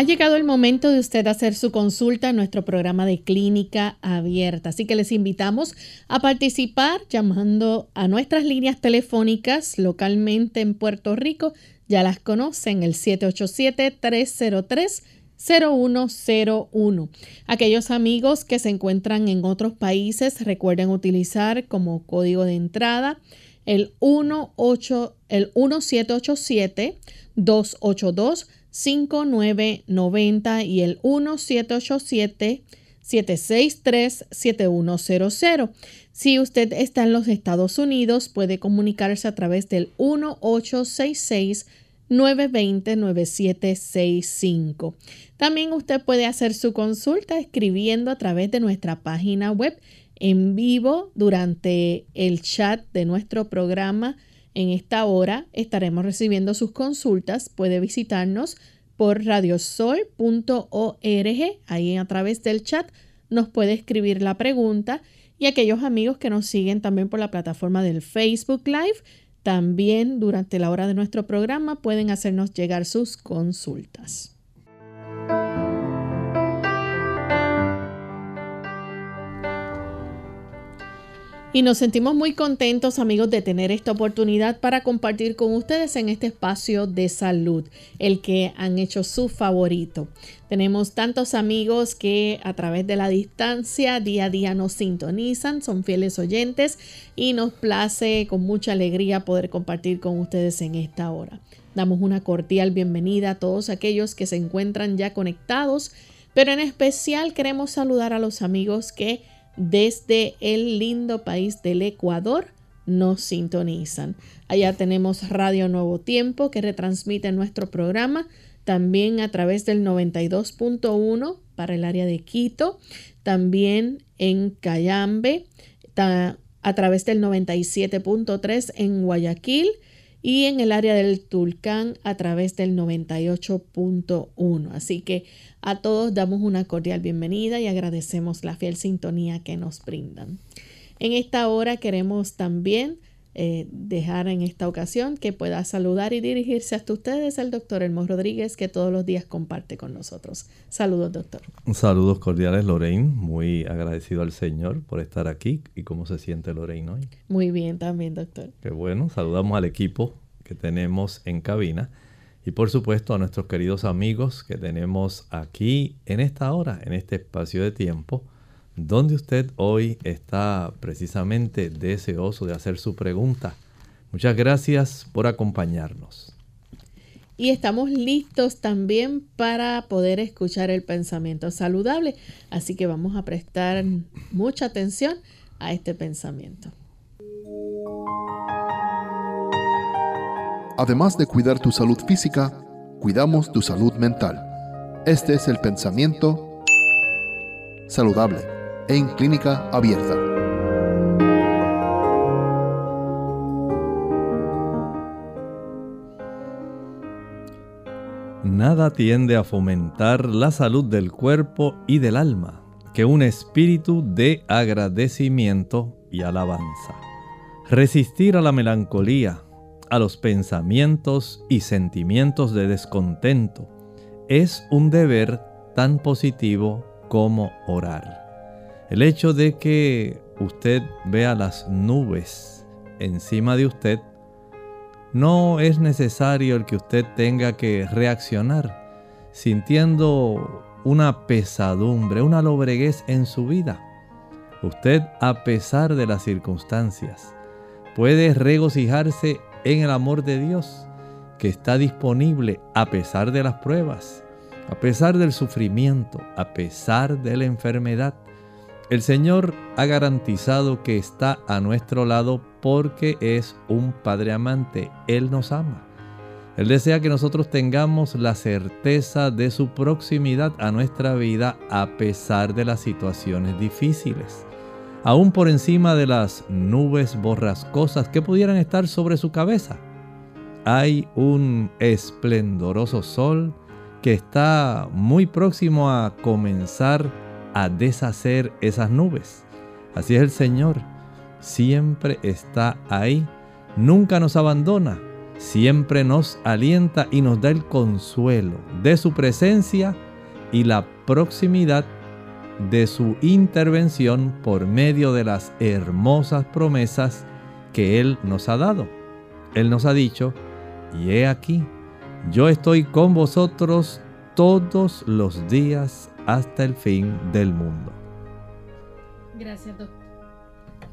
Ha llegado el momento de usted hacer su consulta en nuestro programa de clínica abierta, así que les invitamos a participar llamando a nuestras líneas telefónicas localmente en Puerto Rico. Ya las conocen, el 787-303-0101. Aquellos amigos que se encuentran en otros países recuerden utilizar como código de entrada el, 18, el 1787 282 5990 y el 1787-763-7100. Si usted está en los Estados Unidos, puede comunicarse a través del 1866 920-9765. También usted puede hacer su consulta escribiendo a través de nuestra página web en vivo durante el chat de nuestro programa en esta hora estaremos recibiendo sus consultas. Puede visitarnos por radiosol.org. Ahí a través del chat nos puede escribir la pregunta. Y aquellos amigos que nos siguen también por la plataforma del Facebook Live, también durante la hora de nuestro programa pueden hacernos llegar sus consultas. Y nos sentimos muy contentos amigos de tener esta oportunidad para compartir con ustedes en este espacio de salud, el que han hecho su favorito. Tenemos tantos amigos que a través de la distancia día a día nos sintonizan, son fieles oyentes y nos place con mucha alegría poder compartir con ustedes en esta hora. Damos una cordial bienvenida a todos aquellos que se encuentran ya conectados, pero en especial queremos saludar a los amigos que desde el lindo país del Ecuador nos sintonizan. Allá tenemos Radio Nuevo Tiempo que retransmite nuestro programa también a través del 92.1 para el área de Quito, también en Cayambe, a través del 97.3 en Guayaquil y en el área del Tulcán a través del 98.1. Así que a todos damos una cordial bienvenida y agradecemos la fiel sintonía que nos brindan. En esta hora queremos también eh, dejar en esta ocasión que pueda saludar y dirigirse hasta ustedes el doctor Elmo Rodríguez que todos los días comparte con nosotros. Saludos, doctor. Saludos cordiales, Lorraine. Muy agradecido al Señor por estar aquí. ¿Y cómo se siente Lorraine hoy? Muy bien también, doctor. Qué bueno. Saludamos al equipo que tenemos en cabina y por supuesto a nuestros queridos amigos que tenemos aquí en esta hora, en este espacio de tiempo, donde usted hoy está precisamente deseoso de hacer su pregunta. Muchas gracias por acompañarnos. Y estamos listos también para poder escuchar el pensamiento saludable, así que vamos a prestar mucha atención a este pensamiento. Además de cuidar tu salud física, cuidamos tu salud mental. Este es el pensamiento saludable en clínica abierta. Nada tiende a fomentar la salud del cuerpo y del alma que un espíritu de agradecimiento y alabanza. Resistir a la melancolía, a los pensamientos y sentimientos de descontento es un deber tan positivo como orar. El hecho de que usted vea las nubes encima de usted, no es necesario el que usted tenga que reaccionar sintiendo una pesadumbre, una lobreguez en su vida. Usted, a pesar de las circunstancias, puede regocijarse en el amor de Dios que está disponible a pesar de las pruebas, a pesar del sufrimiento, a pesar de la enfermedad. El Señor ha garantizado que está a nuestro lado porque es un Padre amante. Él nos ama. Él desea que nosotros tengamos la certeza de su proximidad a nuestra vida a pesar de las situaciones difíciles. Aún por encima de las nubes borrascosas que pudieran estar sobre su cabeza. Hay un esplendoroso sol que está muy próximo a comenzar a deshacer esas nubes. Así es el Señor. Siempre está ahí. Nunca nos abandona. Siempre nos alienta y nos da el consuelo de su presencia y la proximidad de su intervención por medio de las hermosas promesas que Él nos ha dado. Él nos ha dicho, y he aquí, yo estoy con vosotros todos los días hasta el fin del mundo. Gracias, doctor.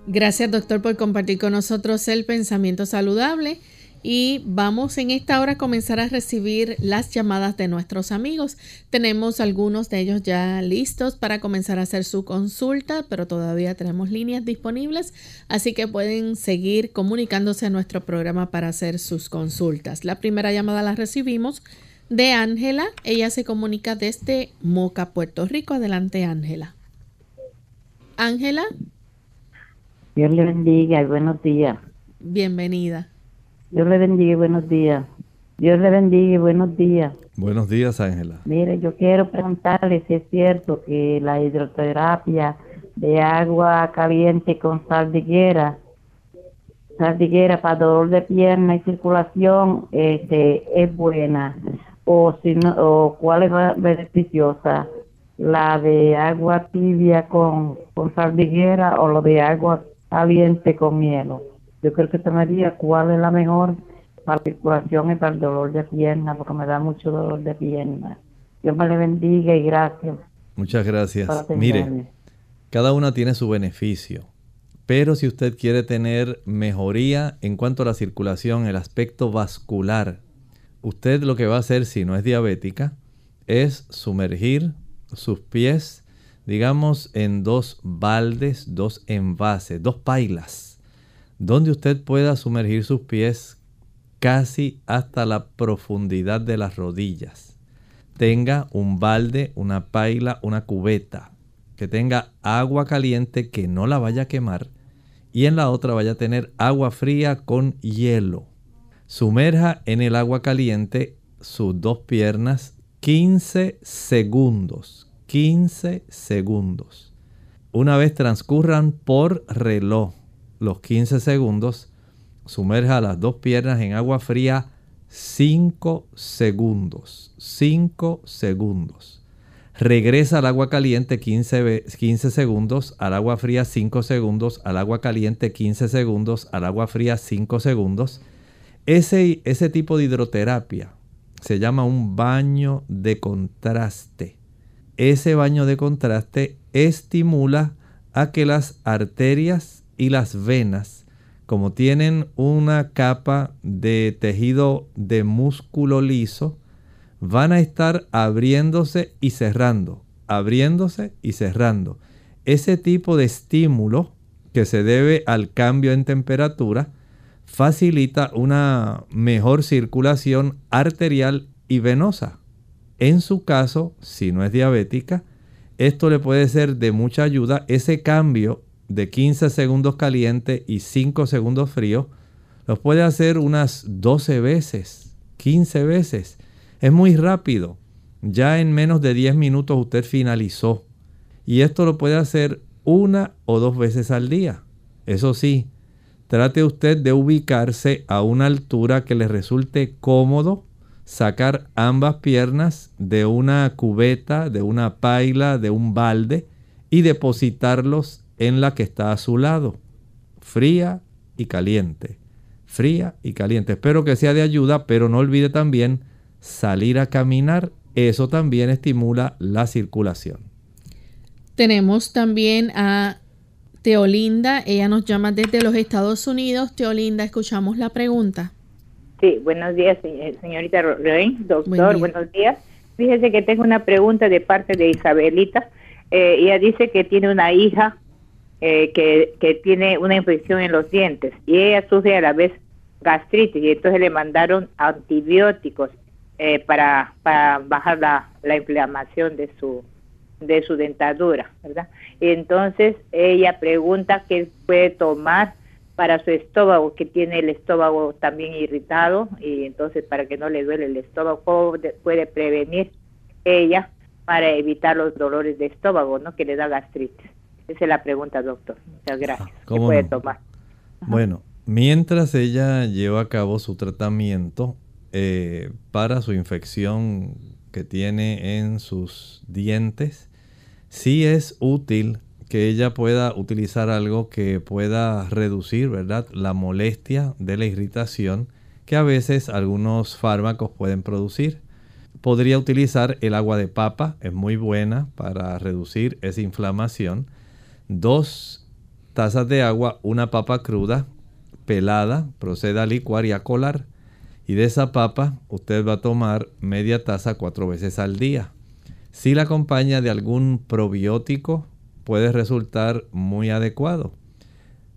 Gracias, doctor, por compartir con nosotros el pensamiento saludable. Y vamos en esta hora a comenzar a recibir las llamadas de nuestros amigos. Tenemos algunos de ellos ya listos para comenzar a hacer su consulta, pero todavía tenemos líneas disponibles, así que pueden seguir comunicándose a nuestro programa para hacer sus consultas. La primera llamada la recibimos de Ángela. Ella se comunica desde Moca, Puerto Rico. Adelante, Ángela. Ángela. Dios le bendiga y buenos días. Bienvenida. Dios le bendiga y buenos días. Dios le bendiga y buenos días. Buenos días, Ángela. Mire, yo quiero preguntarle si es cierto que la hidroterapia de agua caliente con sardiguera, sardiguera para dolor de pierna y circulación, este, es buena o si no, o cuál es beneficiosa, la de agua tibia con, con sardiguera o lo de agua caliente con hielo. Yo creo que diría cuál es la mejor para la circulación y para el dolor de pierna, porque me da mucho dolor de pierna. Dios me le bendiga y gracias. Muchas gracias. Mire, cada una tiene su beneficio. Pero si usted quiere tener mejoría en cuanto a la circulación, el aspecto vascular, usted lo que va a hacer si no es diabética es sumergir sus pies, digamos, en dos baldes, dos envases, dos pailas, donde usted pueda sumergir sus pies casi hasta la profundidad de las rodillas. Tenga un balde, una paila, una cubeta, que tenga agua caliente que no la vaya a quemar y en la otra vaya a tener agua fría con hielo. Sumerja en el agua caliente sus dos piernas 15 segundos. 15 segundos. Una vez transcurran por reloj los 15 segundos, sumerja las dos piernas en agua fría 5 segundos. 5 segundos. Regresa al agua caliente 15, 15 segundos, al agua fría 5 segundos, al agua caliente 15 segundos, al agua fría 5 segundos ese, ese tipo de hidroterapia se llama un baño de contraste. Ese baño de contraste estimula a que las arterias y las venas, como tienen una capa de tejido de músculo liso, van a estar abriéndose y cerrando, abriéndose y cerrando. Ese tipo de estímulo que se debe al cambio en temperatura facilita una mejor circulación arterial y venosa. En su caso, si no es diabética, esto le puede ser de mucha ayuda. Ese cambio de 15 segundos caliente y 5 segundos frío, los puede hacer unas 12 veces, 15 veces. Es muy rápido. Ya en menos de 10 minutos usted finalizó. Y esto lo puede hacer una o dos veces al día. Eso sí, trate usted de ubicarse a una altura que le resulte cómodo sacar ambas piernas de una cubeta, de una paila, de un balde y depositarlos en la que está a su lado, fría y caliente, fría y caliente. Espero que sea de ayuda, pero no olvide también salir a caminar, eso también estimula la circulación. Tenemos también a Teolinda, ella nos llama desde los Estados Unidos. Teolinda, escuchamos la pregunta. Sí, buenos días, señorita Rey, doctor, buenos días. Fíjese que tengo una pregunta de parte de Isabelita. eh, ella dice que tiene una hija eh, que, que tiene una infección en los dientes y ella sufre a la vez gastritis y entonces le mandaron antibióticos eh, para, para bajar la, la inflamación de su de su dentadura, ¿verdad? Entonces ella pregunta qué puede tomar para su estómago, que tiene el estómago también irritado y entonces para que no le duele el estómago, puede prevenir ella para evitar los dolores de estómago, ¿no? Que le da gastritis. Esa es la pregunta, doctor. Muchas gracias. ¿Qué puede tomar? Bueno, mientras ella lleva a cabo su tratamiento eh, para su infección que tiene en sus dientes, sí es útil que ella pueda utilizar algo que pueda reducir, ¿verdad?, la molestia de la irritación que a veces algunos fármacos pueden producir. Podría utilizar el agua de papa, es muy buena para reducir esa inflamación. Dos tazas de agua, una papa cruda, pelada, proceda a licuar y a colar. Y de esa papa usted va a tomar media taza cuatro veces al día. Si la acompaña de algún probiótico, puede resultar muy adecuado.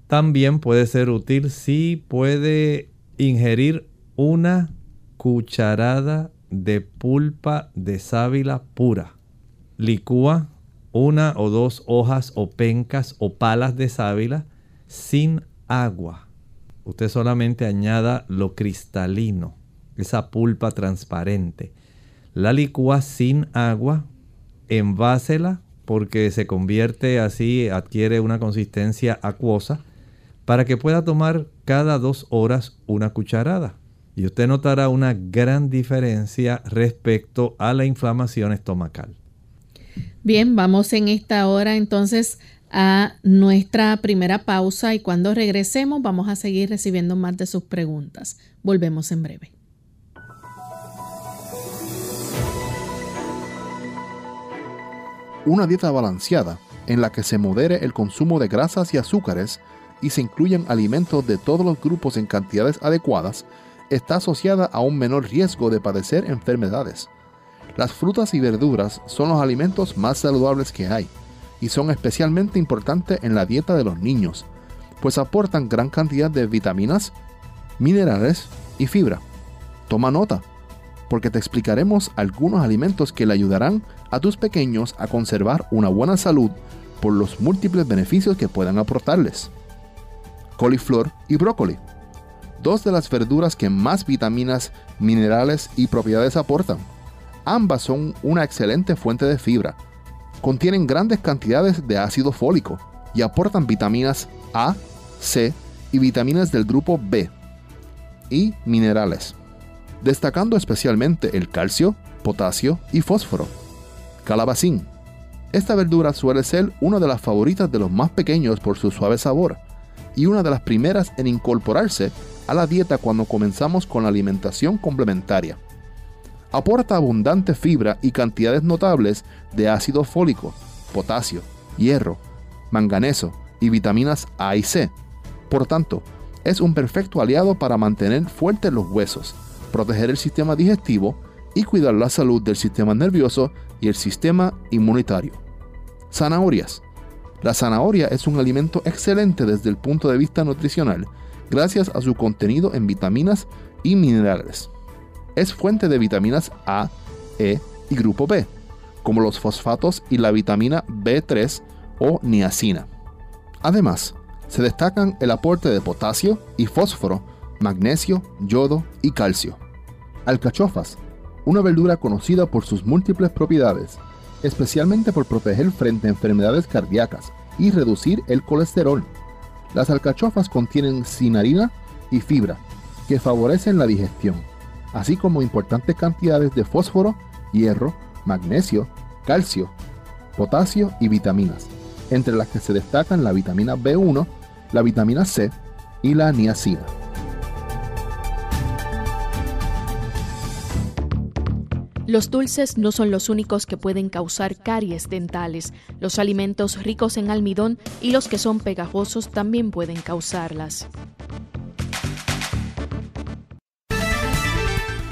También puede ser útil si puede ingerir una cucharada de pulpa de sábila pura. Licúa una o dos hojas o pencas o palas de sábila sin agua. Usted solamente añada lo cristalino, esa pulpa transparente. La licúa sin agua, envásela porque se convierte así, adquiere una consistencia acuosa, para que pueda tomar cada dos horas una cucharada. Y usted notará una gran diferencia respecto a la inflamación estomacal. Bien, vamos en esta hora entonces a nuestra primera pausa y cuando regresemos vamos a seguir recibiendo más de sus preguntas. Volvemos en breve. Una dieta balanceada en la que se modere el consumo de grasas y azúcares y se incluyan alimentos de todos los grupos en cantidades adecuadas está asociada a un menor riesgo de padecer enfermedades. Las frutas y verduras son los alimentos más saludables que hay y son especialmente importantes en la dieta de los niños, pues aportan gran cantidad de vitaminas, minerales y fibra. Toma nota, porque te explicaremos algunos alimentos que le ayudarán a tus pequeños a conservar una buena salud por los múltiples beneficios que puedan aportarles. Coliflor y brócoli. Dos de las verduras que más vitaminas, minerales y propiedades aportan. Ambas son una excelente fuente de fibra. Contienen grandes cantidades de ácido fólico y aportan vitaminas A, C y vitaminas del grupo B y minerales destacando especialmente el calcio, potasio y fósforo. Calabacín. Esta verdura suele ser una de las favoritas de los más pequeños por su suave sabor y una de las primeras en incorporarse a la dieta cuando comenzamos con la alimentación complementaria. Aporta abundante fibra y cantidades notables de ácido fólico, potasio, hierro, manganeso y vitaminas A y C. Por tanto, es un perfecto aliado para mantener fuertes los huesos, proteger el sistema digestivo y cuidar la salud del sistema nervioso y el sistema inmunitario. Zanahorias. La zanahoria es un alimento excelente desde el punto de vista nutricional, gracias a su contenido en vitaminas y minerales. Es fuente de vitaminas A, E y grupo B, como los fosfatos y la vitamina B3 o niacina. Además, se destacan el aporte de potasio y fósforo magnesio, yodo y calcio. Alcachofas, una verdura conocida por sus múltiples propiedades, especialmente por proteger frente a enfermedades cardíacas y reducir el colesterol. Las alcachofas contienen cinarina y fibra, que favorecen la digestión, así como importantes cantidades de fósforo, hierro, magnesio, calcio, potasio y vitaminas, entre las que se destacan la vitamina B1, la vitamina C y la niacina. Los dulces no son los únicos que pueden causar caries dentales. Los alimentos ricos en almidón y los que son pegajosos también pueden causarlas.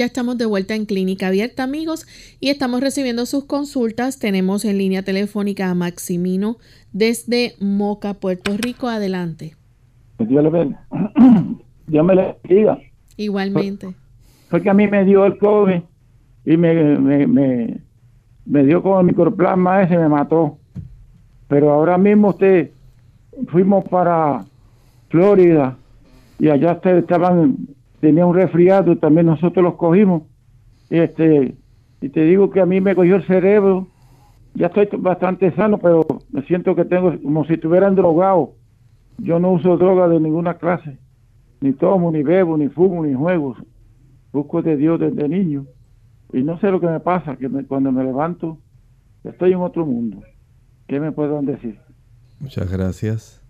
Ya estamos de vuelta en Clínica Abierta, amigos, y estamos recibiendo sus consultas. Tenemos en línea telefónica a Maximino desde Moca, Puerto Rico. Adelante. Dios le bendiga. Dios me le bendiga. Igualmente. Fue que a mí me dio el COVID y me, me, me, me dio como el microplasma ese, me mató. Pero ahora mismo usted, fuimos para Florida y allá estaban, tenía un resfriado, también nosotros los cogimos. Y este, y te digo que a mí me cogió el cerebro. Ya estoy bastante sano, pero me siento que tengo como si estuvieran drogado. Yo no uso droga de ninguna clase. Ni tomo, ni bebo, ni fumo, ni juego. Busco de Dios desde niño. Y no sé lo que me pasa, que cuando me levanto, estoy en otro mundo. ¿Qué me pueden decir? Muchas gracias.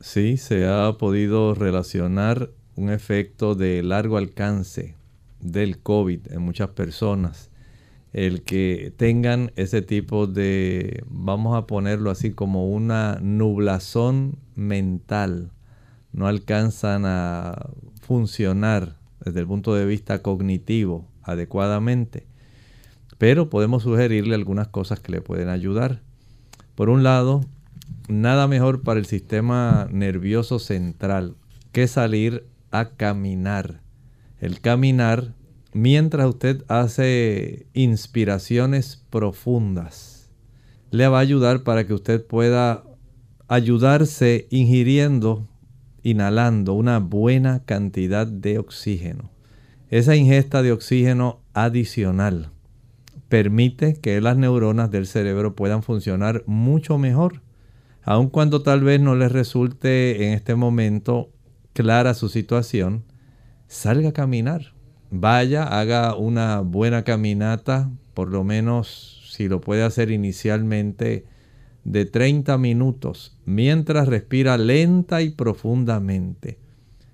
Sí, se ha podido relacionar un efecto de largo alcance del COVID en muchas personas. El que tengan ese tipo de, vamos a ponerlo así, como una nublazón mental. No alcanzan a funcionar desde el punto de vista cognitivo adecuadamente. Pero podemos sugerirle algunas cosas que le pueden ayudar. Por un lado, nada mejor para el sistema nervioso central que salir a caminar. El caminar, mientras usted hace inspiraciones profundas, le va a ayudar para que usted pueda ayudarse ingiriendo, inhalando una buena cantidad de oxígeno. Esa ingesta de oxígeno adicional permite que las neuronas del cerebro puedan funcionar mucho mejor, aun cuando tal vez no les resulte en este momento clara su situación, salga a caminar. Vaya, haga una buena caminata, por lo menos si lo puede hacer inicialmente de 30 minutos, mientras respira lenta y profundamente.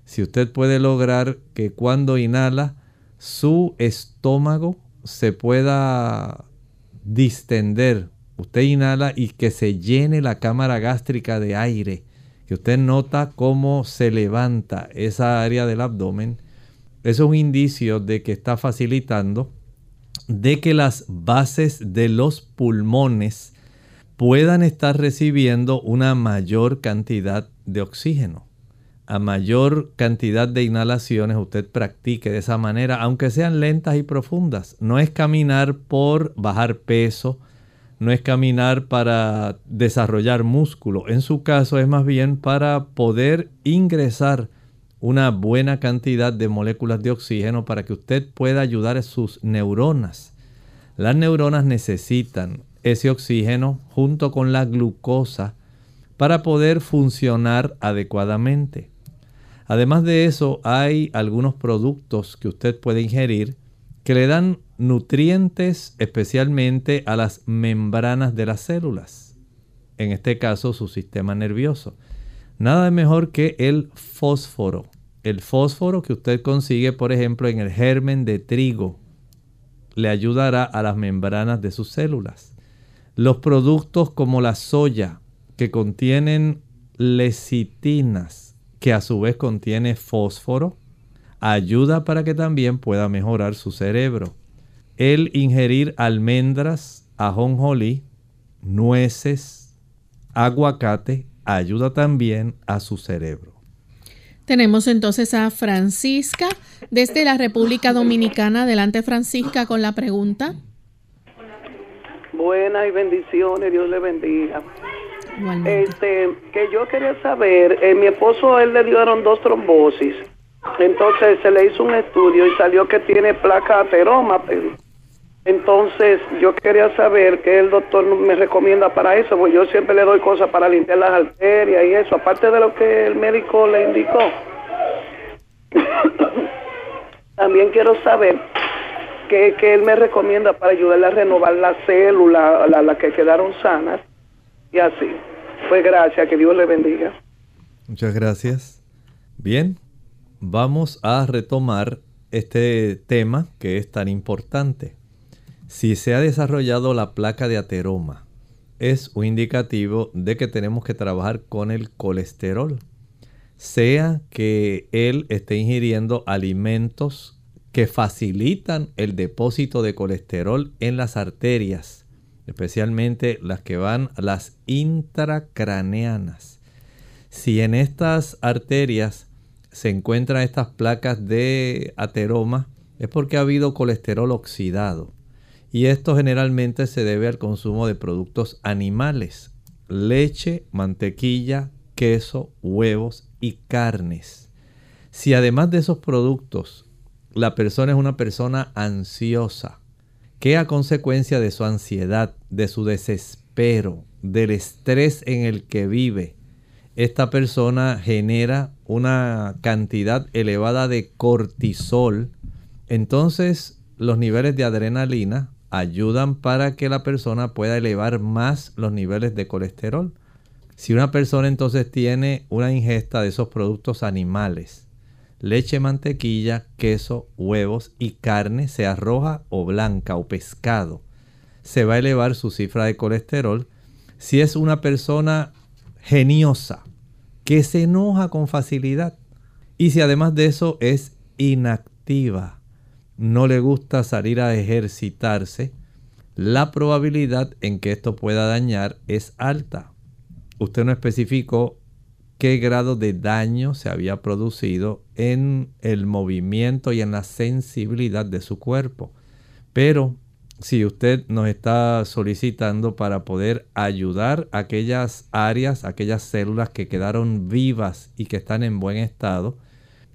Si usted puede lograr que cuando inhala su estómago se pueda distender, usted inhala y que se llene la cámara gástrica de aire, que usted nota cómo se levanta esa área del abdomen, eso es un indicio de que está facilitando de que las bases de los pulmones puedan estar recibiendo una mayor cantidad de oxígeno. A mayor cantidad de inhalaciones usted practique de esa manera, aunque sean lentas y profundas. No es caminar por bajar peso, no es caminar para desarrollar músculo. En su caso es más bien para poder ingresar una buena cantidad de moléculas de oxígeno para que usted pueda ayudar a sus neuronas. Las neuronas necesitan ese oxígeno junto con la glucosa para poder funcionar adecuadamente. Además de eso, hay algunos productos que usted puede ingerir que le dan nutrientes especialmente a las membranas de las células. En este caso, su sistema nervioso. Nada mejor que el fósforo. El fósforo que usted consigue, por ejemplo, en el germen de trigo, le ayudará a las membranas de sus células. Los productos como la soya, que contienen lecitinas, que a su vez contiene fósforo, ayuda para que también pueda mejorar su cerebro. El ingerir almendras, ajonjolí, nueces, aguacate ayuda también a su cerebro. Tenemos entonces a Francisca desde la República Dominicana. Adelante Francisca con la pregunta. Buenas y bendiciones, Dios le bendiga. Este, que yo quería saber, eh, mi esposo él le dieron dos trombosis, entonces se le hizo un estudio y salió que tiene placa ateroma. Entonces yo quería saber qué el doctor me recomienda para eso, porque yo siempre le doy cosas para limpiar las arterias y eso, aparte de lo que el médico le indicó. También quiero saber qué, él me recomienda para ayudarle a renovar las células, las que quedaron sanas y así. Pues gracias, que Dios le bendiga. Muchas gracias. Bien, vamos a retomar este tema que es tan importante. Si se ha desarrollado la placa de ateroma, es un indicativo de que tenemos que trabajar con el colesterol. Sea que él esté ingiriendo alimentos que facilitan el depósito de colesterol en las arterias, especialmente las que van a las intracraneanas. Si en estas arterias se encuentran estas placas de ateroma, es porque ha habido colesterol oxidado. Y esto generalmente se debe al consumo de productos animales, leche, mantequilla, queso, huevos y carnes. Si además de esos productos la persona es una persona ansiosa, que a consecuencia de su ansiedad, de su desespero, del estrés en el que vive, esta persona genera una cantidad elevada de cortisol, entonces los niveles de adrenalina ayudan para que la persona pueda elevar más los niveles de colesterol. Si una persona entonces tiene una ingesta de esos productos animales, leche, mantequilla, queso, huevos y carne, sea roja o blanca o pescado. Se va a elevar su cifra de colesterol. Si es una persona geniosa, que se enoja con facilidad. Y si además de eso es inactiva, no le gusta salir a ejercitarse, la probabilidad en que esto pueda dañar es alta. Usted no especificó qué grado de daño se había producido en el movimiento y en la sensibilidad de su cuerpo. Pero si usted nos está solicitando para poder ayudar a aquellas áreas, aquellas células que quedaron vivas y que están en buen estado,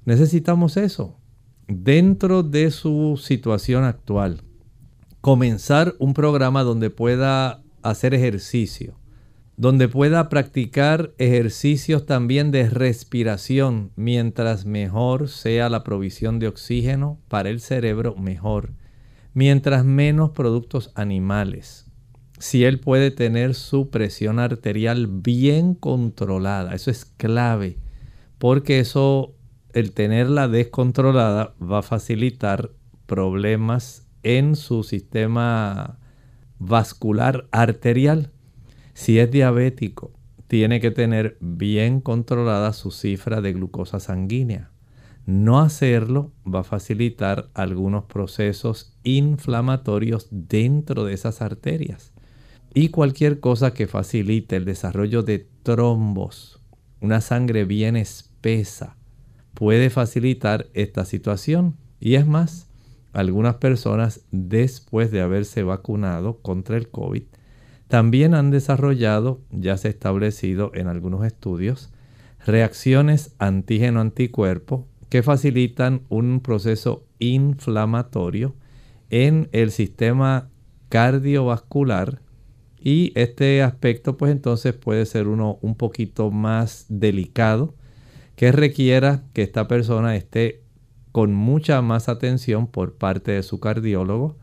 necesitamos eso. Dentro de su situación actual, comenzar un programa donde pueda hacer ejercicio, donde pueda practicar ejercicios también de respiración, mientras mejor sea la provisión de oxígeno para el cerebro, mejor. Mientras menos productos animales. Si él puede tener su presión arterial bien controlada, eso es clave, porque eso, el tenerla descontrolada, va a facilitar problemas en su sistema vascular arterial si es diabético, tiene que tener bien controlada su cifra de glucosa sanguínea. No hacerlo va a facilitar algunos procesos inflamatorios dentro de esas arterias. Y cualquier cosa que facilite el desarrollo de trombos, una sangre bien espesa, puede facilitar esta situación. Y es más, algunas personas después de haberse vacunado contra el COVID también han desarrollado, ya se ha establecido en algunos estudios, reacciones antígeno-anticuerpo que facilitan un proceso inflamatorio en el sistema cardiovascular y este aspecto pues entonces puede ser uno un poquito más delicado que requiera que esta persona esté con mucha más atención por parte de su cardiólogo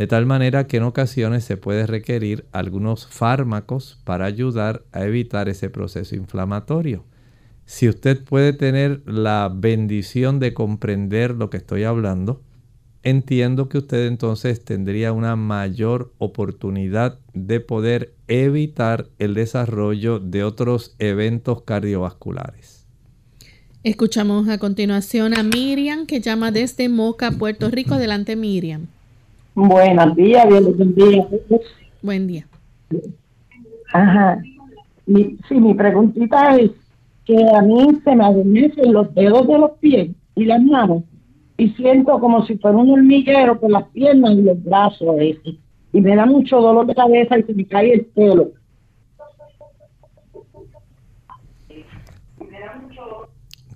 de tal manera que en ocasiones se puede requerir algunos fármacos para ayudar a evitar ese proceso inflamatorio. Si usted puede tener la bendición de comprender lo que estoy hablando, entiendo que usted entonces tendría una mayor oportunidad de poder evitar el desarrollo de otros eventos cardiovasculares. Escuchamos a continuación a Miriam que llama desde Moca, Puerto Rico. Adelante, Miriam. Buenos días, buen día. Buen día. Ajá. Mi, sí, mi preguntita es que a mí se me adormecen los dedos de los pies y las manos y siento como si fuera un hormiguero por las piernas y los brazos ese. Y me da mucho dolor de cabeza y se me cae el pelo.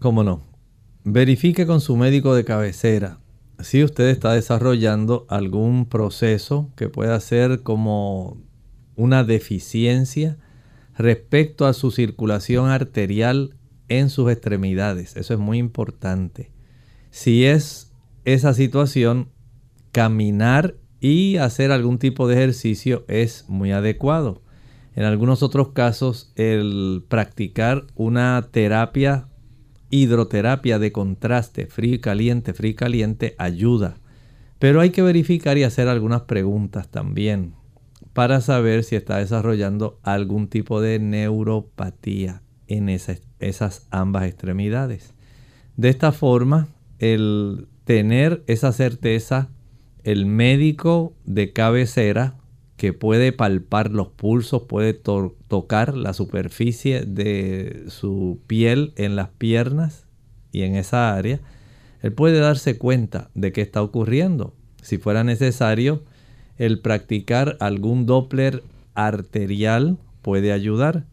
¿Cómo no? Verifique con su médico de cabecera si usted está desarrollando algún proceso que pueda ser como una deficiencia respecto a su circulación arterial en sus extremidades. Eso es muy importante. Si es esa situación, caminar y hacer algún tipo de ejercicio es muy adecuado. En algunos otros casos, el practicar una terapia hidroterapia de contraste, frío y caliente, frío y caliente, ayuda. Pero hay que verificar y hacer algunas preguntas también para saber si está desarrollando algún tipo de neuropatía en esas, esas ambas extremidades. De esta forma, el tener esa certeza, el médico de cabecera que puede palpar los pulsos, puede tocar la superficie de su piel en las piernas y en esa área, él puede darse cuenta de qué está ocurriendo. Si fuera necesario, el practicar algún Doppler arterial puede ayudar.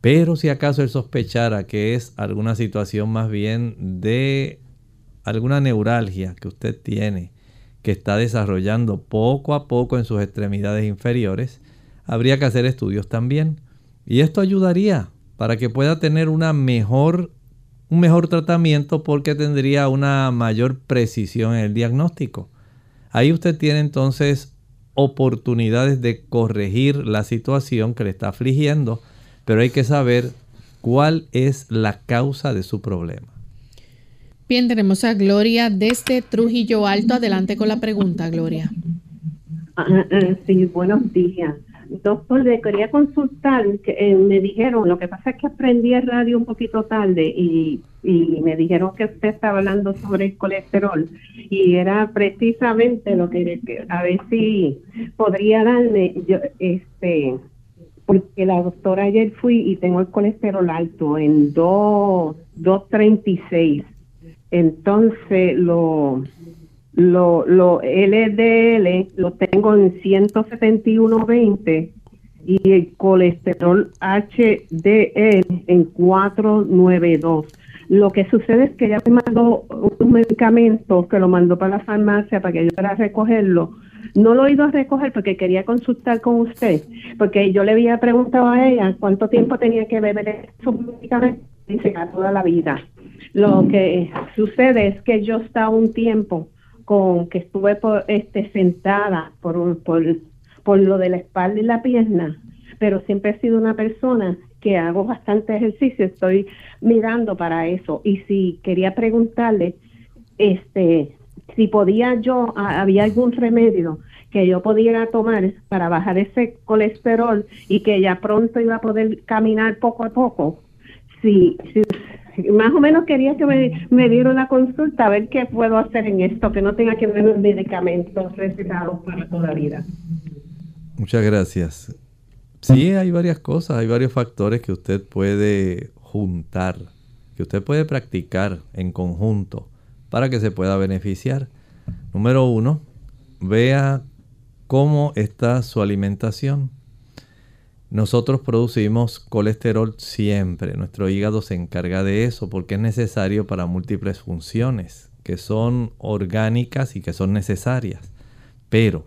Pero si acaso él sospechara que es alguna situación más bien de alguna neuralgia que usted tiene, que está desarrollando poco a poco en sus extremidades inferiores, habría que hacer estudios también. Y esto ayudaría para que pueda tener una mejor, un mejor tratamiento porque tendría una mayor precisión en el diagnóstico. Ahí usted tiene entonces oportunidades de corregir la situación que le está afligiendo, pero hay que saber cuál es la causa de su problema. Bien, tenemos a Gloria desde Trujillo Alto. Adelante con la pregunta, Gloria. Ah, ah, sí, buenos días. Doctor, le quería consultar, que, eh, me dijeron, lo que pasa es que aprendí el radio un poquito tarde y, y me dijeron que usted estaba hablando sobre el colesterol y era precisamente lo que, a ver si podría darme, yo, este, porque la doctora ayer fui y tengo el colesterol alto en 236 entonces, lo, lo, lo LDL lo tengo en 171.20 y el colesterol HDL en 492. Lo que sucede es que ella me mandó un medicamento que lo mandó para la farmacia para que yo pueda recogerlo. No lo he ido a recoger porque quería consultar con usted, porque yo le había preguntado a ella cuánto tiempo tenía que beber esos medicamentos toda la vida. Lo que sucede es que yo estaba un tiempo con que estuve por, este, sentada por, por, por lo de la espalda y la pierna, pero siempre he sido una persona que hago bastante ejercicio, estoy mirando para eso. Y si quería preguntarle, este, si podía yo, había algún remedio que yo pudiera tomar para bajar ese colesterol y que ya pronto iba a poder caminar poco a poco. Si, si más o menos quería que me, me diera una consulta a ver qué puedo hacer en esto, que no tenga que ver medicamentos recetados para toda la vida. Muchas gracias. Sí, hay varias cosas, hay varios factores que usted puede juntar, que usted puede practicar en conjunto para que se pueda beneficiar. Número uno, vea cómo está su alimentación. Nosotros producimos colesterol siempre, nuestro hígado se encarga de eso porque es necesario para múltiples funciones que son orgánicas y que son necesarias. Pero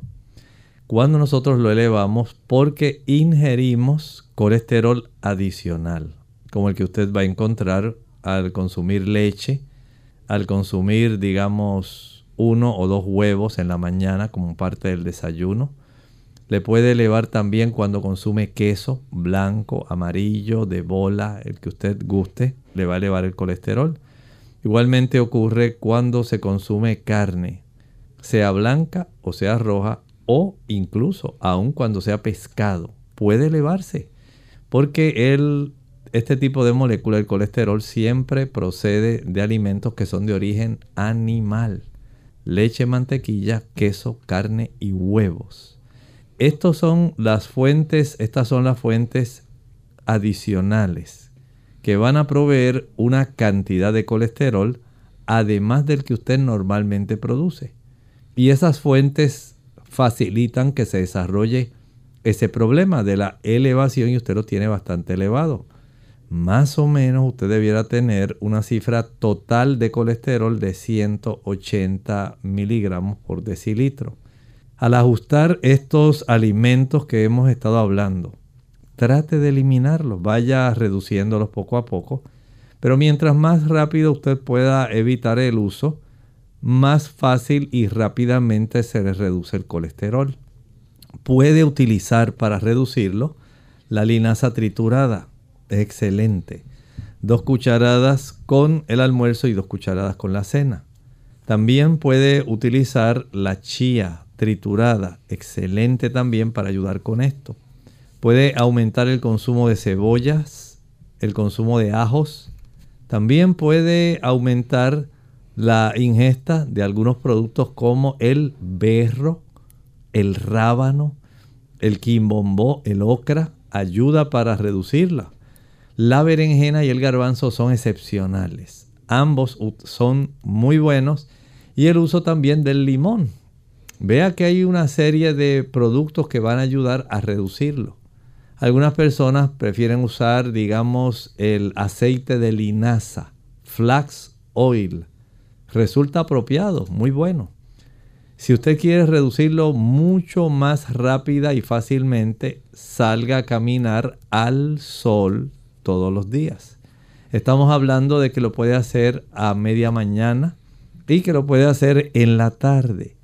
cuando nosotros lo elevamos porque ingerimos colesterol adicional, como el que usted va a encontrar al consumir leche, al consumir digamos uno o dos huevos en la mañana como parte del desayuno, le puede elevar también cuando consume queso blanco, amarillo, de bola, el que usted guste, le va a elevar el colesterol. Igualmente ocurre cuando se consume carne, sea blanca o sea roja, o incluso aun cuando sea pescado, puede elevarse, porque este tipo de molécula, el colesterol, siempre procede de alimentos que son de origen animal. Leche, mantequilla, queso, carne y huevos. Estos son las fuentes, estas son las fuentes adicionales que van a proveer una cantidad de colesterol además del que usted normalmente produce. Y esas fuentes facilitan que se desarrolle ese problema de la elevación y usted lo tiene bastante elevado. Más o menos usted debiera tener una cifra total de colesterol de 180 miligramos por decilitro. Al ajustar estos alimentos que hemos estado hablando, trate de eliminarlos, vaya reduciéndolos poco a poco. Pero mientras más rápido usted pueda evitar el uso, más fácil y rápidamente se le reduce el colesterol puede utilizar para reducirlo la linaza triturada. Excelente. Dos cucharadas con el almuerzo y dos cucharadas con la cena. También puede utilizar la chía triturada. Excelente también para ayudar con esto. Puede aumentar el consumo de cebollas, el consumo de ajos. También puede aumentar la ingesta de algunos productos como el berro, el rábano, el quimbombó, el ocra, ayuda para reducirla. La berenjena y el garbanzo son excepcionales. Ambos son muy buenos. Y el uso también del limón. Vea que hay una serie de productos que van a ayudar a reducirlo. Algunas personas prefieren usar, digamos, el aceite de linaza, flax oil. Resulta apropiado, muy bueno. Si usted quiere reducirlo mucho más rápida y fácilmente, salga a caminar al sol todos los días. Estamos hablando de que lo puede hacer a media mañana y que lo puede hacer en la tarde.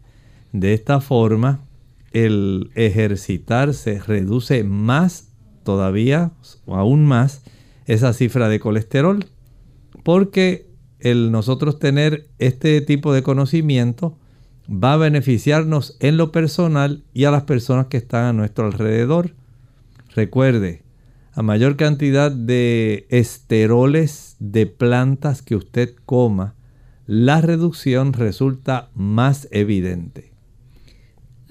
De esta forma, el ejercitarse reduce más todavía, o aún más, esa cifra de colesterol. Porque el nosotros tener este tipo de conocimiento va a beneficiarnos en lo personal y a las personas que están a nuestro alrededor. Recuerde, a mayor cantidad de esteroles de plantas que usted coma, la reducción resulta más evidente.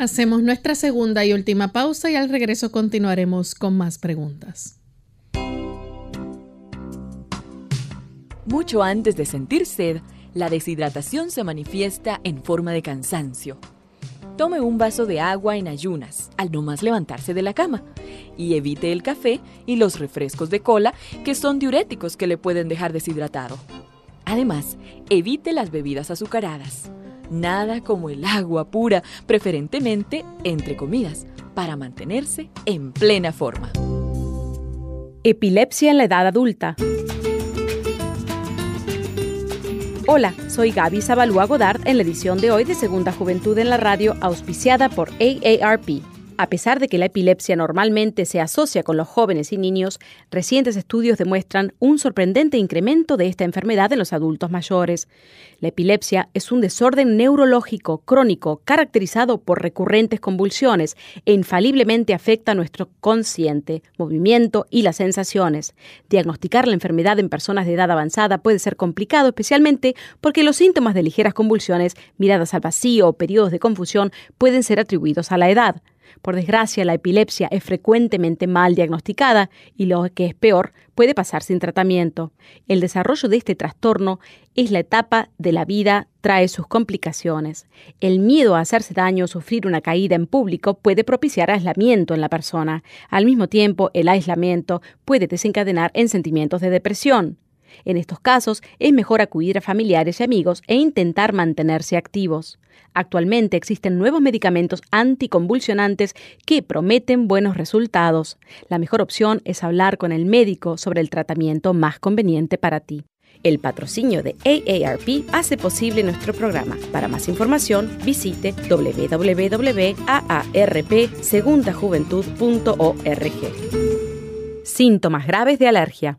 Hacemos nuestra segunda y última pausa y al regreso continuaremos con más preguntas. Mucho antes de sentir sed, la deshidratación se manifiesta en forma de cansancio. Tome un vaso de agua en ayunas al no más levantarse de la cama y evite el café y los refrescos de cola que son diuréticos que le pueden dejar deshidratado. Además, evite las bebidas azucaradas. Nada como el agua pura, preferentemente entre comidas, para mantenerse en plena forma. Epilepsia en la edad adulta. Hola, soy Gaby Zabalúa Godard en la edición de hoy de Segunda Juventud en la Radio, auspiciada por AARP. A pesar de que la epilepsia normalmente se asocia con los jóvenes y niños, recientes estudios demuestran un sorprendente incremento de esta enfermedad en los adultos mayores. La epilepsia es un desorden neurológico crónico caracterizado por recurrentes convulsiones e infaliblemente afecta nuestro consciente, movimiento y las sensaciones. Diagnosticar la enfermedad en personas de edad avanzada puede ser complicado, especialmente porque los síntomas de ligeras convulsiones, miradas al vacío o periodos de confusión pueden ser atribuidos a la edad. Por desgracia, la epilepsia es frecuentemente mal diagnosticada y lo que es peor, puede pasar sin tratamiento. El desarrollo de este trastorno es la etapa de la vida, trae sus complicaciones. El miedo a hacerse daño o sufrir una caída en público puede propiciar aislamiento en la persona. Al mismo tiempo, el aislamiento puede desencadenar en sentimientos de depresión. En estos casos es mejor acudir a familiares y amigos e intentar mantenerse activos. Actualmente existen nuevos medicamentos anticonvulsionantes que prometen buenos resultados. La mejor opción es hablar con el médico sobre el tratamiento más conveniente para ti. El patrocinio de AARP hace posible nuestro programa. Para más información, visite www.aarpsegundajuventud.org. Síntomas graves de alergia.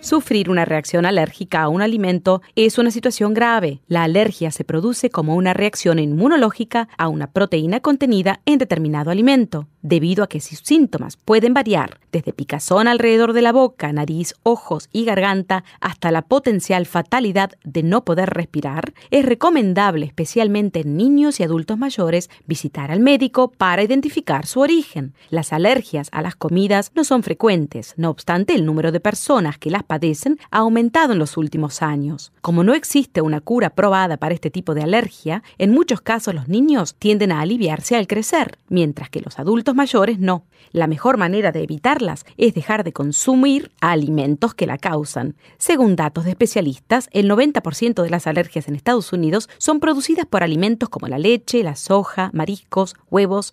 Sufrir una reacción alérgica a un alimento es una situación grave. La alergia se produce como una reacción inmunológica a una proteína contenida en determinado alimento, debido a que sus síntomas pueden variar desde picazón alrededor de la boca, nariz, ojos y garganta hasta la potencial fatalidad de no poder respirar. Es recomendable, especialmente en niños y adultos mayores, visitar al médico para identificar su origen. Las alergias a las comidas no son frecuentes, no obstante el número de personas que las padecen ha aumentado en los últimos años. Como no existe una cura probada para este tipo de alergia, en muchos casos los niños tienden a aliviarse al crecer, mientras que los adultos mayores no. La mejor manera de evitarlas es dejar de consumir alimentos que la causan. Según datos de especialistas, el 90% de las alergias en Estados Unidos son producidas por alimentos como la leche, la soja, mariscos, huevos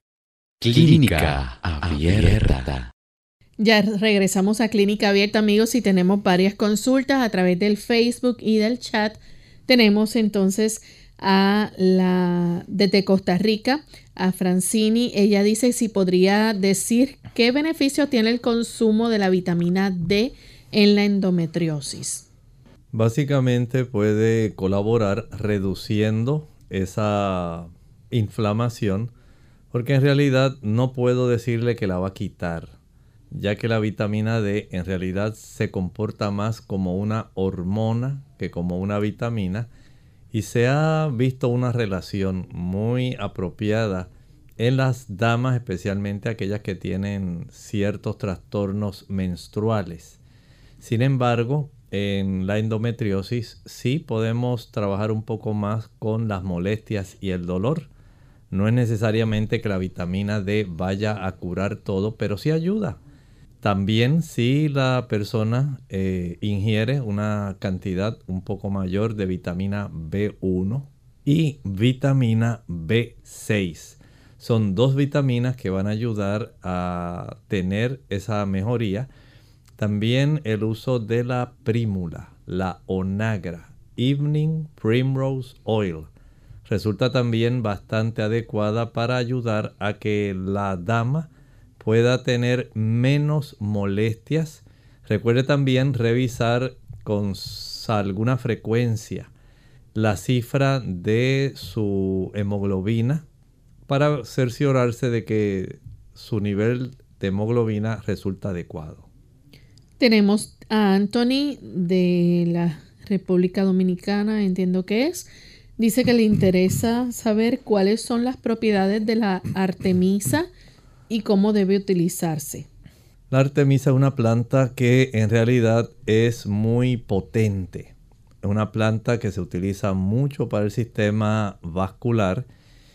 Clínica Abierta. Ya regresamos a Clínica Abierta, amigos, y tenemos varias consultas a través del Facebook y del chat. Tenemos entonces a la desde Costa Rica, a Francini. Ella dice si podría decir qué beneficio tiene el consumo de la vitamina D en la endometriosis. Básicamente puede colaborar reduciendo esa inflamación porque en realidad no puedo decirle que la va a quitar, ya que la vitamina D en realidad se comporta más como una hormona que como una vitamina y se ha visto una relación muy apropiada en las damas, especialmente aquellas que tienen ciertos trastornos menstruales. Sin embargo, en la endometriosis sí podemos trabajar un poco más con las molestias y el dolor no es necesariamente que la vitamina D vaya a curar todo, pero sí ayuda. También si la persona eh, ingiere una cantidad un poco mayor de vitamina B1 y vitamina B6. Son dos vitaminas que van a ayudar a tener esa mejoría. También el uso de la prímula, la onagra, Evening Primrose Oil resulta también bastante adecuada para ayudar a que la dama pueda tener menos molestias. Recuerde también revisar con alguna frecuencia la cifra de su hemoglobina para cerciorarse de que su nivel de hemoglobina resulta adecuado. Tenemos a Anthony de la República Dominicana, entiendo que es. Dice que le interesa saber cuáles son las propiedades de la artemisa y cómo debe utilizarse. La artemisa es una planta que en realidad es muy potente. Es una planta que se utiliza mucho para el sistema vascular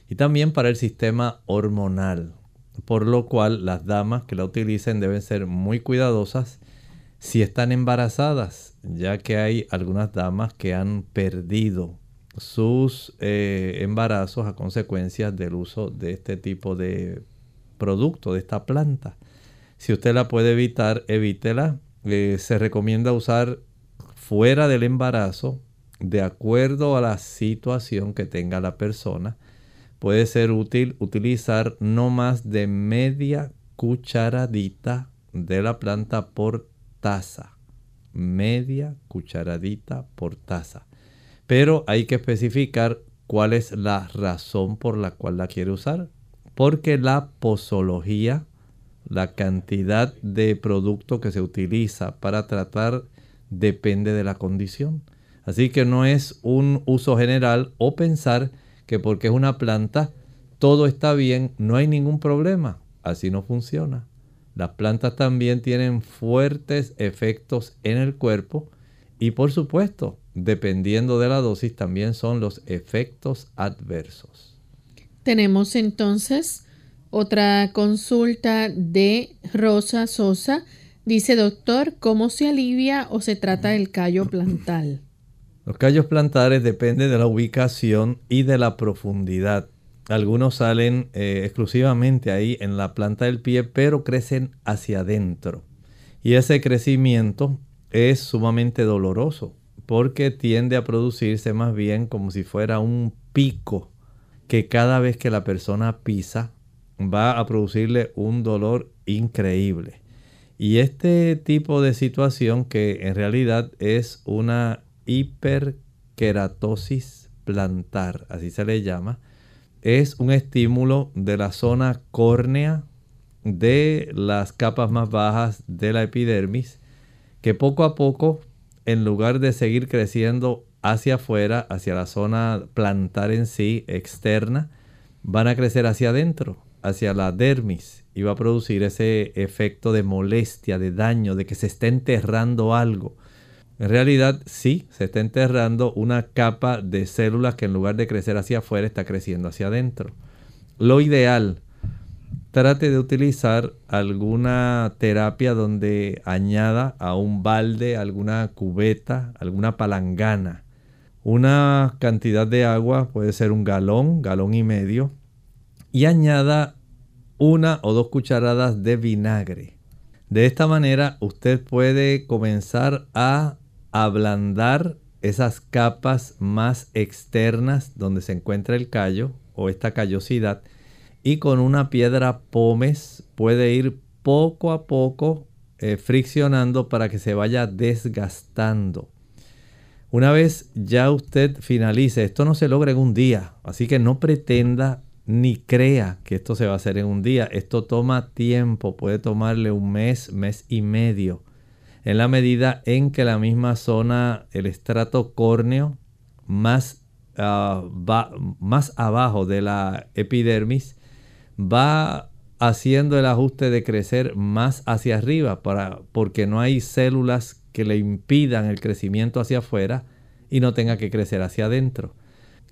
y también para el sistema hormonal. Por lo cual las damas que la utilicen deben ser muy cuidadosas si están embarazadas, ya que hay algunas damas que han perdido sus eh, embarazos a consecuencia del uso de este tipo de producto, de esta planta. Si usted la puede evitar, evítela. Eh, se recomienda usar fuera del embarazo, de acuerdo a la situación que tenga la persona. Puede ser útil utilizar no más de media cucharadita de la planta por taza. Media cucharadita por taza. Pero hay que especificar cuál es la razón por la cual la quiere usar. Porque la posología, la cantidad de producto que se utiliza para tratar depende de la condición. Así que no es un uso general o pensar que porque es una planta todo está bien, no hay ningún problema. Así no funciona. Las plantas también tienen fuertes efectos en el cuerpo y por supuesto dependiendo de la dosis, también son los efectos adversos. Tenemos entonces otra consulta de Rosa Sosa. Dice, doctor, ¿cómo se alivia o se trata el callo plantal? Los callos plantares dependen de la ubicación y de la profundidad. Algunos salen eh, exclusivamente ahí en la planta del pie, pero crecen hacia adentro. Y ese crecimiento es sumamente doloroso porque tiende a producirse más bien como si fuera un pico que cada vez que la persona pisa va a producirle un dolor increíble. Y este tipo de situación que en realidad es una hiperkeratosis plantar, así se le llama, es un estímulo de la zona córnea de las capas más bajas de la epidermis que poco a poco, en lugar de seguir creciendo hacia afuera, hacia la zona plantar en sí, externa, van a crecer hacia adentro, hacia la dermis, y va a producir ese efecto de molestia, de daño, de que se está enterrando algo. En realidad sí, se está enterrando una capa de células que en lugar de crecer hacia afuera está creciendo hacia adentro. Lo ideal, trate de utilizar alguna terapia donde añada a un balde, alguna cubeta, alguna palangana, una cantidad de agua, puede ser un galón, galón y medio, y añada una o dos cucharadas de vinagre. De esta manera usted puede comenzar a ablandar esas capas más externas donde se encuentra el callo o esta callosidad y con una piedra pómez puede ir poco a poco eh, friccionando para que se vaya desgastando. Una vez ya usted finalice, esto no se logra en un día, así que no pretenda ni crea que esto se va a hacer en un día. Esto toma tiempo, puede tomarle un mes, mes y medio en la medida en que la misma zona, el estrato córneo más, ah, más abajo de la epidermis, va haciendo el ajuste de crecer más hacia arriba para, porque no hay células que le impidan el crecimiento hacia afuera y no tenga que crecer hacia adentro.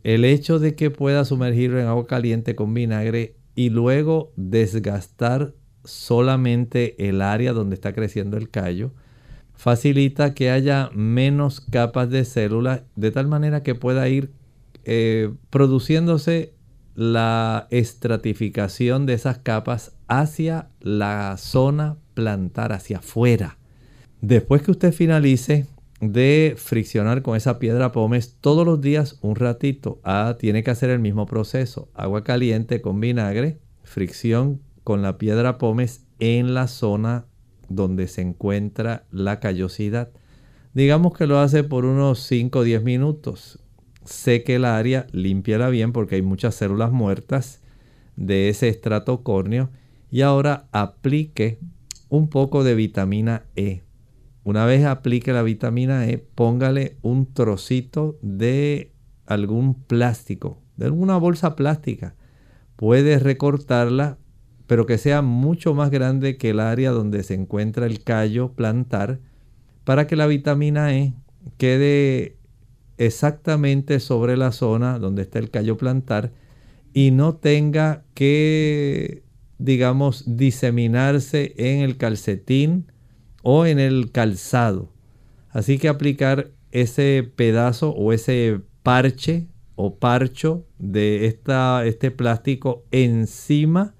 El hecho de que pueda sumergirlo en agua caliente con vinagre y luego desgastar solamente el área donde está creciendo el callo, facilita que haya menos capas de células de tal manera que pueda ir eh, produciéndose la estratificación de esas capas hacia la zona plantar, hacia afuera. Después que usted finalice de friccionar con esa piedra pómez todos los días un ratito, ah, tiene que hacer el mismo proceso. Agua caliente con vinagre, fricción con la piedra pómez en la zona donde se encuentra la callosidad. Digamos que lo hace por unos 5 o 10 minutos. Seque el área, límpiala bien porque hay muchas células muertas de ese estrato córneo. Y ahora aplique un poco de vitamina E. Una vez aplique la vitamina E, póngale un trocito de algún plástico, de alguna bolsa plástica. Puede recortarla pero que sea mucho más grande que el área donde se encuentra el callo plantar, para que la vitamina E quede exactamente sobre la zona donde está el callo plantar y no tenga que, digamos, diseminarse en el calcetín o en el calzado. Así que aplicar ese pedazo o ese parche o parcho de esta, este plástico encima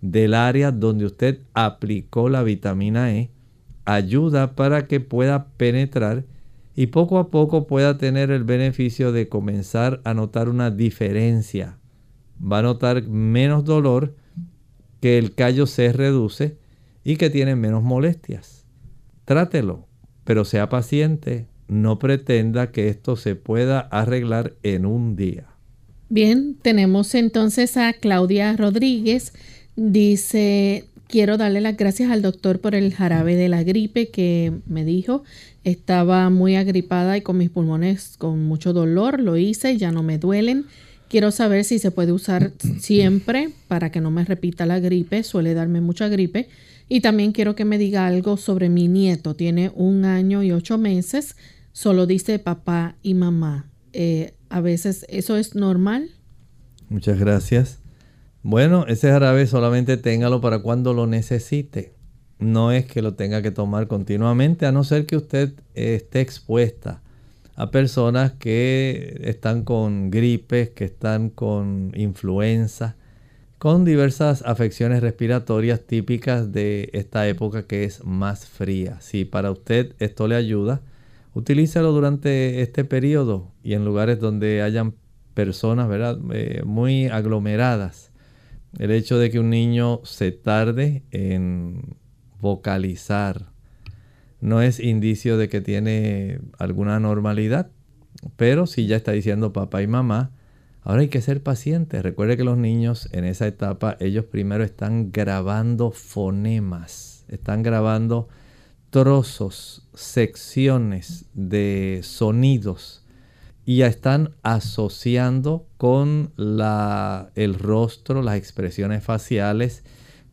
del área donde usted aplicó la vitamina E ayuda para que pueda penetrar y poco a poco pueda tener el beneficio de comenzar a notar una diferencia. Va a notar menos dolor, que el callo se reduce y que tiene menos molestias. Trátelo, pero sea paciente, no pretenda que esto se pueda arreglar en un día. Bien, tenemos entonces a Claudia Rodríguez Dice, quiero darle las gracias al doctor por el jarabe de la gripe que me dijo. Estaba muy agripada y con mis pulmones con mucho dolor. Lo hice, ya no me duelen. Quiero saber si se puede usar siempre para que no me repita la gripe. Suele darme mucha gripe. Y también quiero que me diga algo sobre mi nieto. Tiene un año y ocho meses. Solo dice papá y mamá. Eh, a veces eso es normal. Muchas gracias. Bueno, ese jarabe solamente téngalo para cuando lo necesite. No es que lo tenga que tomar continuamente, a no ser que usted esté expuesta a personas que están con gripes, que están con influenza, con diversas afecciones respiratorias típicas de esta época que es más fría. Si para usted esto le ayuda, utilícelo durante este periodo y en lugares donde hayan personas ¿verdad? Eh, muy aglomeradas. El hecho de que un niño se tarde en vocalizar no es indicio de que tiene alguna normalidad, pero si ya está diciendo papá y mamá, ahora hay que ser paciente. Recuerde que los niños en esa etapa, ellos primero están grabando fonemas, están grabando trozos, secciones de sonidos y ya están asociando con la, el rostro, las expresiones faciales,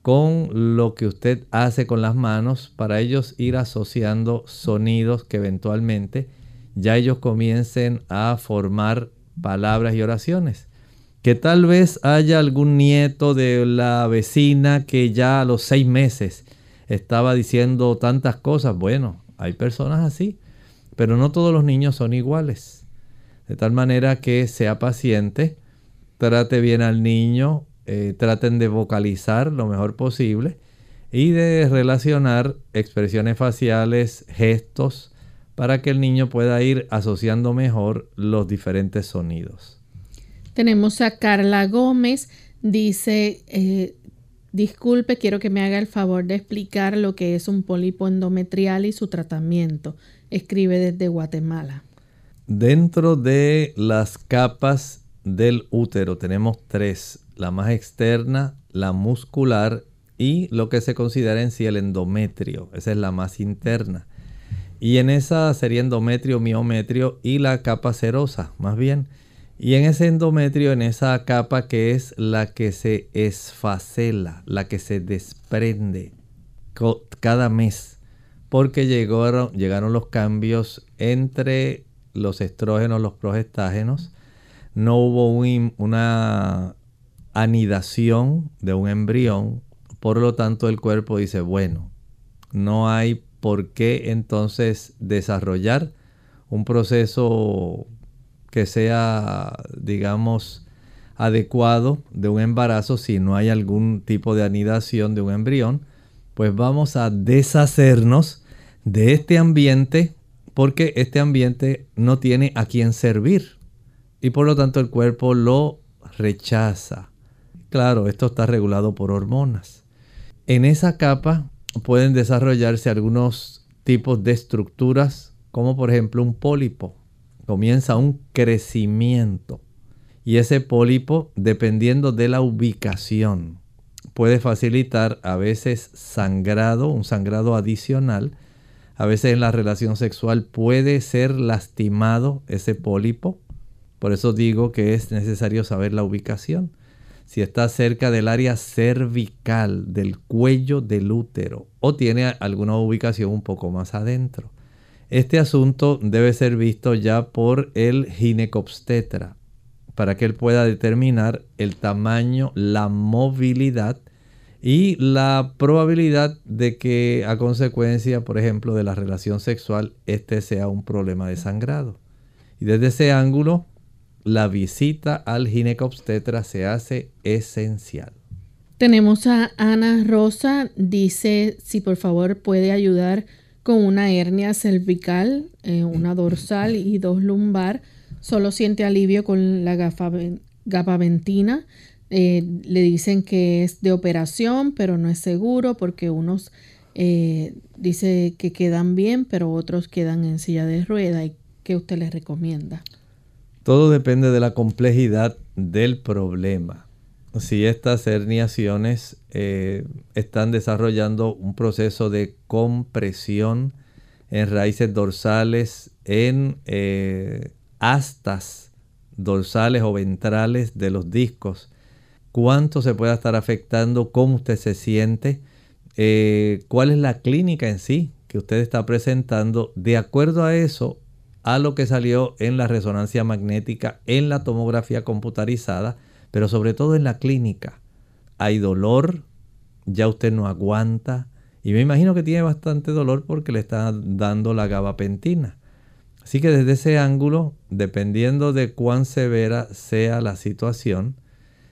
con lo que usted hace con las manos para ellos ir asociando sonidos que eventualmente ya ellos comiencen a formar palabras y oraciones. Que tal vez haya algún nieto de la vecina que ya a los seis meses estaba diciendo tantas cosas. Bueno, hay personas así, pero no todos los niños son iguales. De tal manera que sea paciente, trate bien al niño, eh, traten de vocalizar lo mejor posible y de relacionar expresiones faciales, gestos, para que el niño pueda ir asociando mejor los diferentes sonidos. Tenemos a Carla Gómez, dice, eh, disculpe, quiero que me haga el favor de explicar lo que es un pólipo endometrial y su tratamiento. Escribe desde Guatemala. Dentro de las capas del útero tenemos tres, la más externa, la muscular y lo que se considera en sí el endometrio, esa es la más interna. Y en esa sería endometrio, miometrio y la capa serosa, más bien. Y en ese endometrio, en esa capa que es la que se esfacela, la que se desprende cada mes, porque llegaron, llegaron los cambios entre los estrógenos, los progestágenos, no hubo una anidación de un embrión, por lo tanto el cuerpo dice, bueno, no hay por qué entonces desarrollar un proceso que sea, digamos, adecuado de un embarazo si no hay algún tipo de anidación de un embrión, pues vamos a deshacernos de este ambiente porque este ambiente no tiene a quien servir y por lo tanto el cuerpo lo rechaza. Claro, esto está regulado por hormonas. En esa capa pueden desarrollarse algunos tipos de estructuras, como por ejemplo un pólipo. Comienza un crecimiento. Y ese pólipo, dependiendo de la ubicación, puede facilitar a veces sangrado, un sangrado adicional. A veces en la relación sexual puede ser lastimado ese pólipo. Por eso digo que es necesario saber la ubicación si está cerca del área cervical, del cuello del útero o tiene alguna ubicación un poco más adentro. Este asunto debe ser visto ya por el ginecobstetra para que él pueda determinar el tamaño, la movilidad y la probabilidad de que a consecuencia, por ejemplo, de la relación sexual, este sea un problema de sangrado. Y desde ese ángulo la visita al ginecobstetra se hace esencial. Tenemos a Ana Rosa, dice si por favor puede ayudar con una hernia cervical, eh, una dorsal y dos lumbar. Solo siente alivio con la gabapentina. Eh, le dicen que es de operación, pero no es seguro porque unos eh, dice que quedan bien, pero otros quedan en silla de rueda. ¿Y qué usted les recomienda? Todo depende de la complejidad del problema. Si estas herniaciones eh, están desarrollando un proceso de compresión en raíces dorsales, en eh, astas dorsales o ventrales de los discos, cuánto se puede estar afectando, cómo usted se siente, eh, cuál es la clínica en sí que usted está presentando. De acuerdo a eso, a lo que salió en la resonancia magnética, en la tomografía computarizada, pero sobre todo en la clínica. Hay dolor, ya usted no aguanta, y me imagino que tiene bastante dolor porque le está dando la gabapentina. Así que desde ese ángulo, dependiendo de cuán severa sea la situación,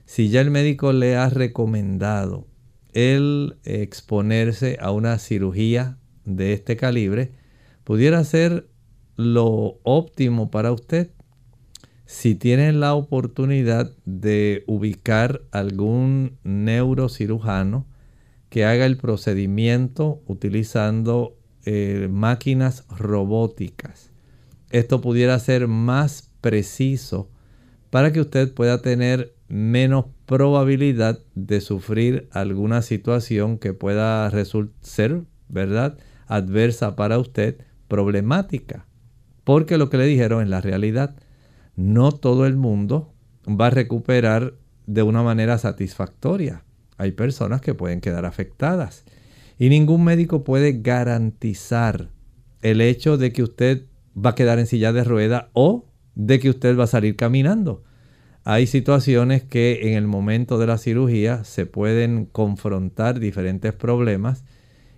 si ya el médico le ha recomendado el exponerse a una cirugía de este calibre, pudiera ser lo óptimo para usted. Si tienen la oportunidad de ubicar algún neurocirujano que haga el procedimiento utilizando eh, máquinas robóticas, esto pudiera ser más preciso para que usted pueda tener menos probabilidad de sufrir alguna situación que pueda ser, ¿verdad?, adversa para usted, problemática. Porque lo que le dijeron es la realidad. No todo el mundo va a recuperar de una manera satisfactoria. Hay personas que pueden quedar afectadas. Y ningún médico puede garantizar el hecho de que usted va a quedar en silla de rueda o de que usted va a salir caminando. Hay situaciones que en el momento de la cirugía se pueden confrontar diferentes problemas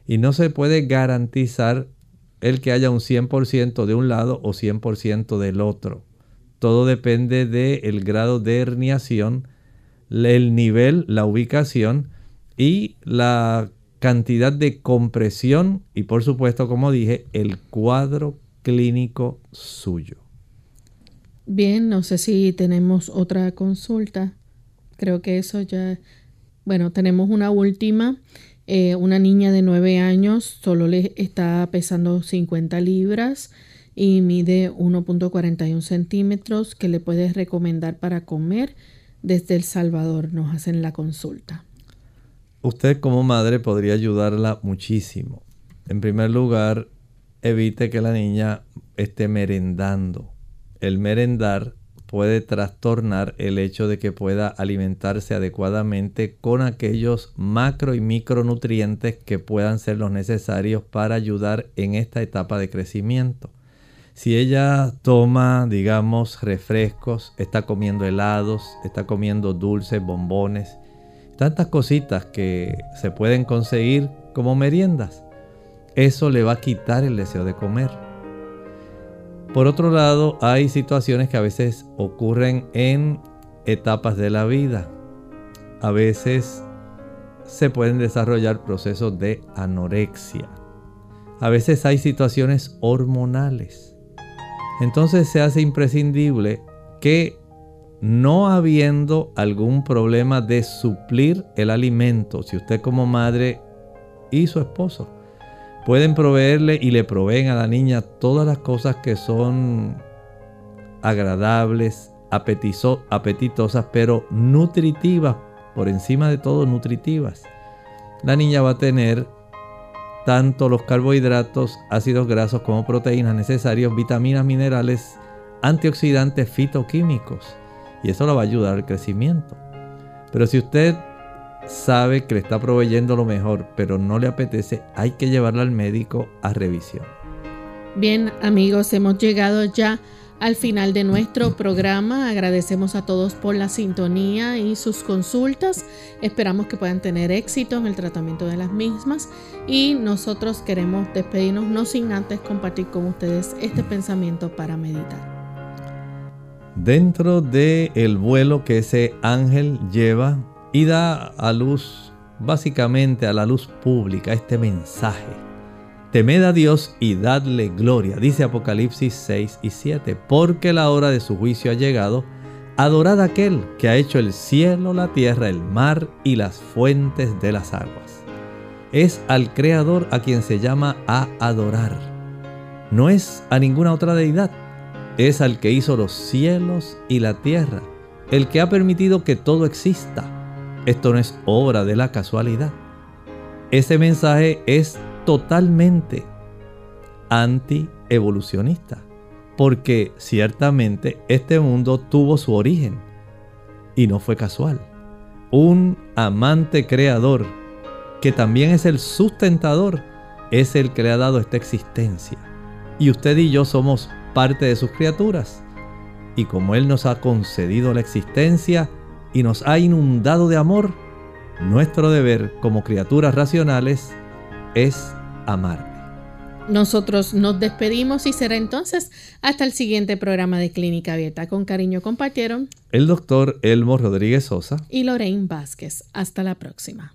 y no se puede garantizar el que haya un 100% de un lado o 100% del otro. Todo depende del grado de herniación, el nivel, la ubicación y la cantidad de compresión y por supuesto, como dije, el cuadro clínico suyo. Bien, no sé si tenemos otra consulta. Creo que eso ya... Bueno, tenemos una última. Eh, una niña de 9 años solo le está pesando 50 libras y mide 1.41 centímetros que le puedes recomendar para comer desde El Salvador. Nos hacen la consulta. Usted como madre podría ayudarla muchísimo. En primer lugar, evite que la niña esté merendando. El merendar puede trastornar el hecho de que pueda alimentarse adecuadamente con aquellos macro y micronutrientes que puedan ser los necesarios para ayudar en esta etapa de crecimiento. Si ella toma, digamos, refrescos, está comiendo helados, está comiendo dulces, bombones, tantas cositas que se pueden conseguir como meriendas, eso le va a quitar el deseo de comer. Por otro lado, hay situaciones que a veces ocurren en etapas de la vida. A veces se pueden desarrollar procesos de anorexia. A veces hay situaciones hormonales. Entonces se hace imprescindible que no habiendo algún problema de suplir el alimento, si usted como madre y su esposo pueden proveerle y le proveen a la niña todas las cosas que son agradables, apetitosas, pero nutritivas, por encima de todo nutritivas. La niña va a tener tanto los carbohidratos, ácidos grasos como proteínas necesarios, vitaminas, minerales, antioxidantes, fitoquímicos. Y eso la va a ayudar al crecimiento. Pero si usted sabe que le está proveyendo lo mejor, pero no le apetece, hay que llevarla al médico a revisión. Bien, amigos, hemos llegado ya al final de nuestro programa. Agradecemos a todos por la sintonía y sus consultas. Esperamos que puedan tener éxito en el tratamiento de las mismas y nosotros queremos despedirnos no sin antes compartir con ustedes este pensamiento para meditar. Dentro de el vuelo que ese ángel lleva y da a luz, básicamente a la luz pública, este mensaje. Temed a Dios y dadle gloria, dice Apocalipsis 6 y 7, porque la hora de su juicio ha llegado. Adorad a aquel que ha hecho el cielo, la tierra, el mar y las fuentes de las aguas. Es al Creador a quien se llama a adorar. No es a ninguna otra deidad, es al que hizo los cielos y la tierra, el que ha permitido que todo exista esto no es obra de la casualidad. Ese mensaje es totalmente anti-evolucionista, porque ciertamente este mundo tuvo su origen y no fue casual. Un amante creador, que también es el sustentador, es el que le ha dado esta existencia. Y usted y yo somos parte de sus criaturas. Y como Él nos ha concedido la existencia, y nos ha inundado de amor, nuestro deber como criaturas racionales es amarle. Nosotros nos despedimos y será entonces hasta el siguiente programa de Clínica Abierta. Con cariño compartieron el doctor Elmo Rodríguez Sosa y Lorraine Vázquez. Hasta la próxima.